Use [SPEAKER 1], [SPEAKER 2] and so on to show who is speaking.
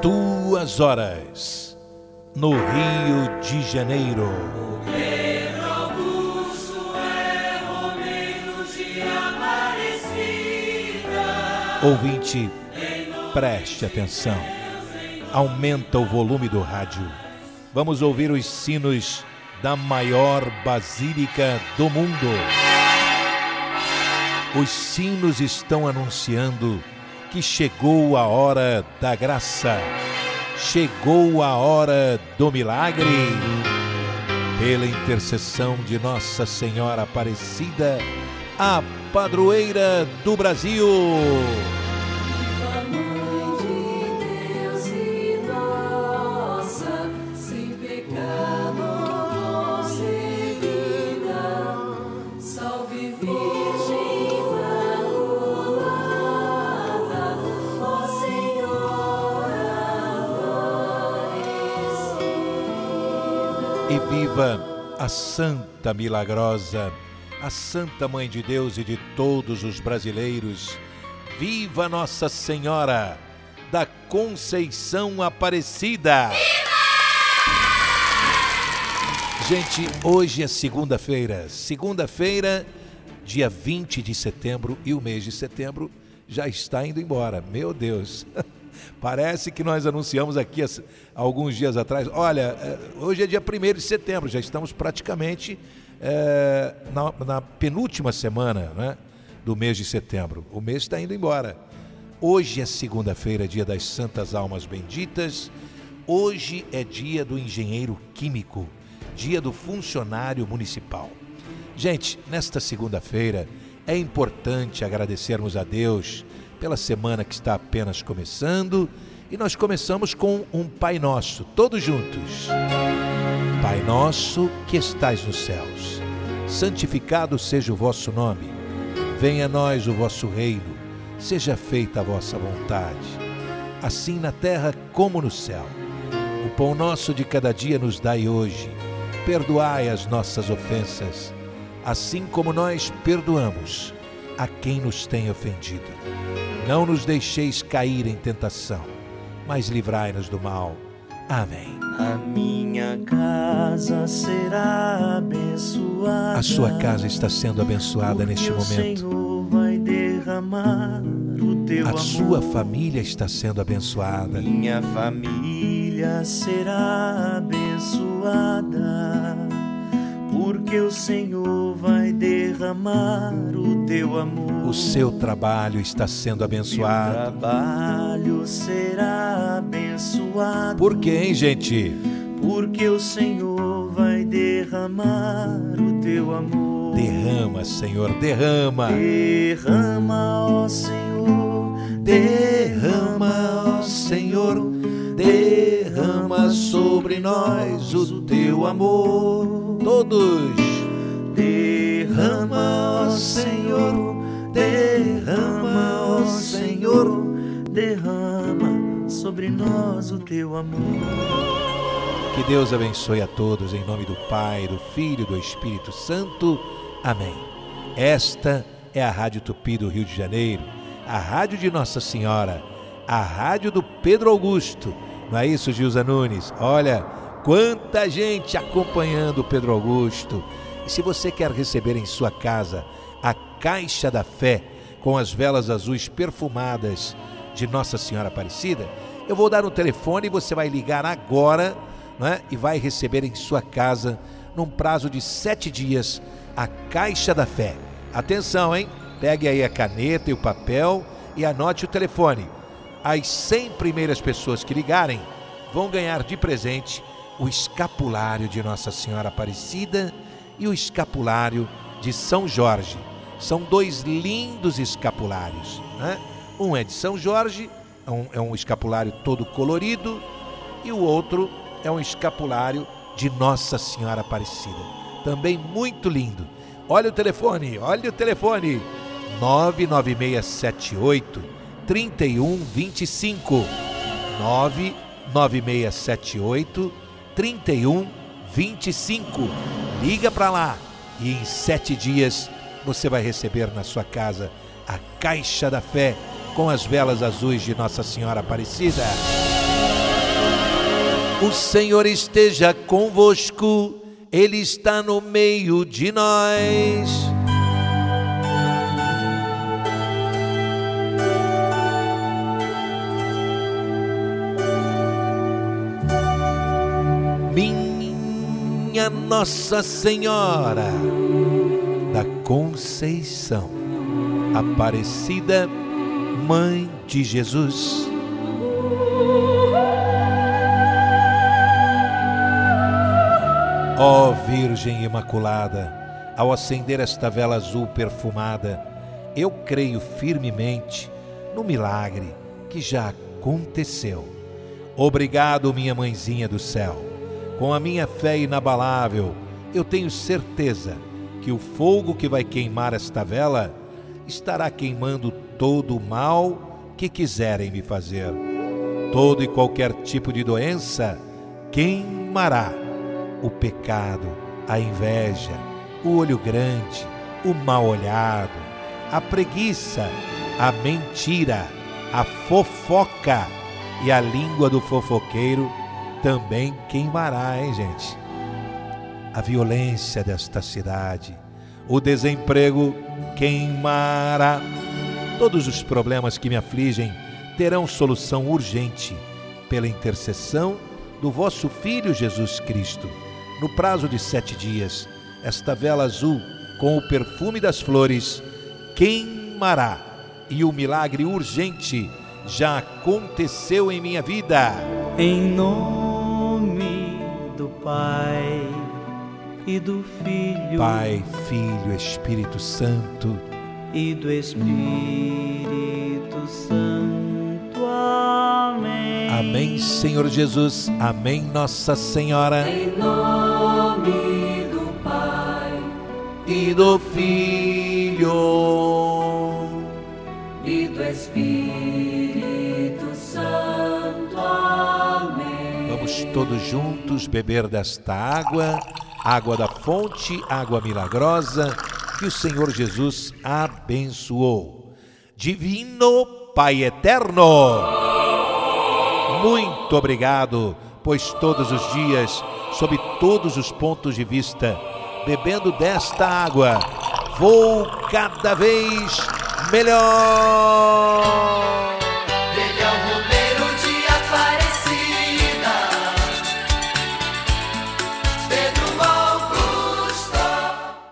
[SPEAKER 1] duas horas, no Rio de Janeiro.
[SPEAKER 2] Pedro Augusto é Romeiro de Aparecida.
[SPEAKER 1] Ouvinte, preste atenção. Aumenta o volume do rádio. Vamos ouvir os sinos da maior basílica do mundo. Os sinos estão anunciando que chegou a hora da graça, chegou a hora do milagre. Pela intercessão de Nossa Senhora Aparecida, a padroeira do Brasil. E viva a Santa Milagrosa, a Santa Mãe de Deus e de todos os brasileiros. Viva Nossa Senhora da Conceição Aparecida! Gente, hoje é segunda-feira. Segunda-feira, dia 20 de setembro, e o mês de setembro já está indo embora. Meu Deus! Parece que nós anunciamos aqui alguns dias atrás. Olha, é, hoje é dia 1 de setembro, já estamos praticamente é, na, na, penúltima semana né, do mês de setembro. O mês está indo embora. Hoje é segunda-feira, dia das Santas Almas Benditas. Hoje é dia do engenheiro químico, dia do funcionário municipal. Gente, nesta segunda-feira é importante agradecermos a Deus pela semana que está apenas começando e nós começamos com um Pai Nosso, todos juntos. Pai Nosso que estais nos céus, santificado seja o vosso nome. Venha a nós o vosso reino, seja feita a vossa vontade, assim na terra como no céu. O pão nosso de cada dia nos dai hoje. Perdoai as nossas ofensas, assim como nós perdoamos a quem nos tem ofendido não nos deixeis cair em tentação, mas livrai-nos do mal. Amém.
[SPEAKER 3] A minha casa será abençoada.
[SPEAKER 1] A sua casa está sendo abençoada neste momento.
[SPEAKER 3] Senhor vai derramar o teu
[SPEAKER 1] A sua família está sendo abençoada.
[SPEAKER 3] Minha família será abençoada. Porque o Senhor vai derramar teu amor.
[SPEAKER 1] O seu trabalho está sendo
[SPEAKER 3] Meu
[SPEAKER 1] abençoado.
[SPEAKER 3] trabalho será abençoado.
[SPEAKER 1] Por hein, gente?
[SPEAKER 3] Porque o Senhor vai derramar o teu amor.
[SPEAKER 1] Derrama, Senhor, derrama.
[SPEAKER 3] Derrama, ó Senhor.
[SPEAKER 1] Derrama, ó Senhor, derrama sobre nós o teu amor. Todos.
[SPEAKER 3] Derrama, ó Senhor. Derrama, ó Senhor. Derrama sobre nós o teu amor.
[SPEAKER 1] Que Deus abençoe a todos em nome do Pai, do Filho e do Espírito Santo. Amém. Esta é a Rádio Tupi do Rio de Janeiro, a rádio de Nossa Senhora, a rádio do Pedro Augusto. Não é isso, Gilza Nunes? Olha, quanta gente acompanhando o Pedro Augusto. E se você quer receber em sua casa a Caixa da Fé com as velas azuis perfumadas de Nossa Senhora Aparecida, eu vou dar um telefone e você vai ligar agora né, e vai receber em sua casa, num prazo de sete dias, a Caixa da Fé. Atenção, hein? Pegue aí a caneta e o papel e anote o telefone. As 100 primeiras pessoas que ligarem vão ganhar de presente o escapulário de Nossa Senhora Aparecida e o escapulário de São Jorge. São dois lindos escapulários. Né? Um é de São Jorge, é um, é um escapulário todo colorido, e o outro é um escapulário de Nossa Senhora Aparecida. Também muito lindo. Olha o telefone, olha o telefone. 99678 3125. 99678 3125. Liga para lá e em sete dias você vai receber na sua casa a Caixa da Fé com as velas azuis de Nossa Senhora Aparecida. O Senhor esteja convosco, Ele está no meio de nós. Nossa Senhora da Conceição, Aparecida, Mãe de Jesus. Ó Virgem Imaculada, ao acender esta vela azul perfumada, eu creio firmemente no milagre que já aconteceu. Obrigado, minha mãezinha do céu. Com a minha fé inabalável, eu tenho certeza que o fogo que vai queimar esta vela estará queimando todo o mal que quiserem me fazer. Todo e qualquer tipo de doença queimará o pecado, a inveja, o olho grande, o mal olhado, a preguiça, a mentira, a fofoca e a língua do fofoqueiro também queimará, hein, gente? A violência desta cidade, o desemprego queimará. Todos os problemas que me afligem terão solução urgente pela intercessão do vosso Filho Jesus Cristo no prazo de sete dias, esta vela azul, com o perfume das flores, queimará, e o milagre urgente já aconteceu em minha vida.
[SPEAKER 3] Em nome Pai e do Filho,
[SPEAKER 1] Pai, Filho, Espírito Santo,
[SPEAKER 3] e do Espírito Santo. Amém.
[SPEAKER 1] Amém, Senhor Jesus. Amém, Nossa Senhora.
[SPEAKER 2] Em nome do Pai
[SPEAKER 1] E do Filho. Todos juntos beber desta água, água da fonte, água milagrosa, que o Senhor Jesus abençoou. Divino Pai Eterno, muito obrigado, pois todos os dias, sob todos os pontos de vista, bebendo desta água, vou cada vez melhor.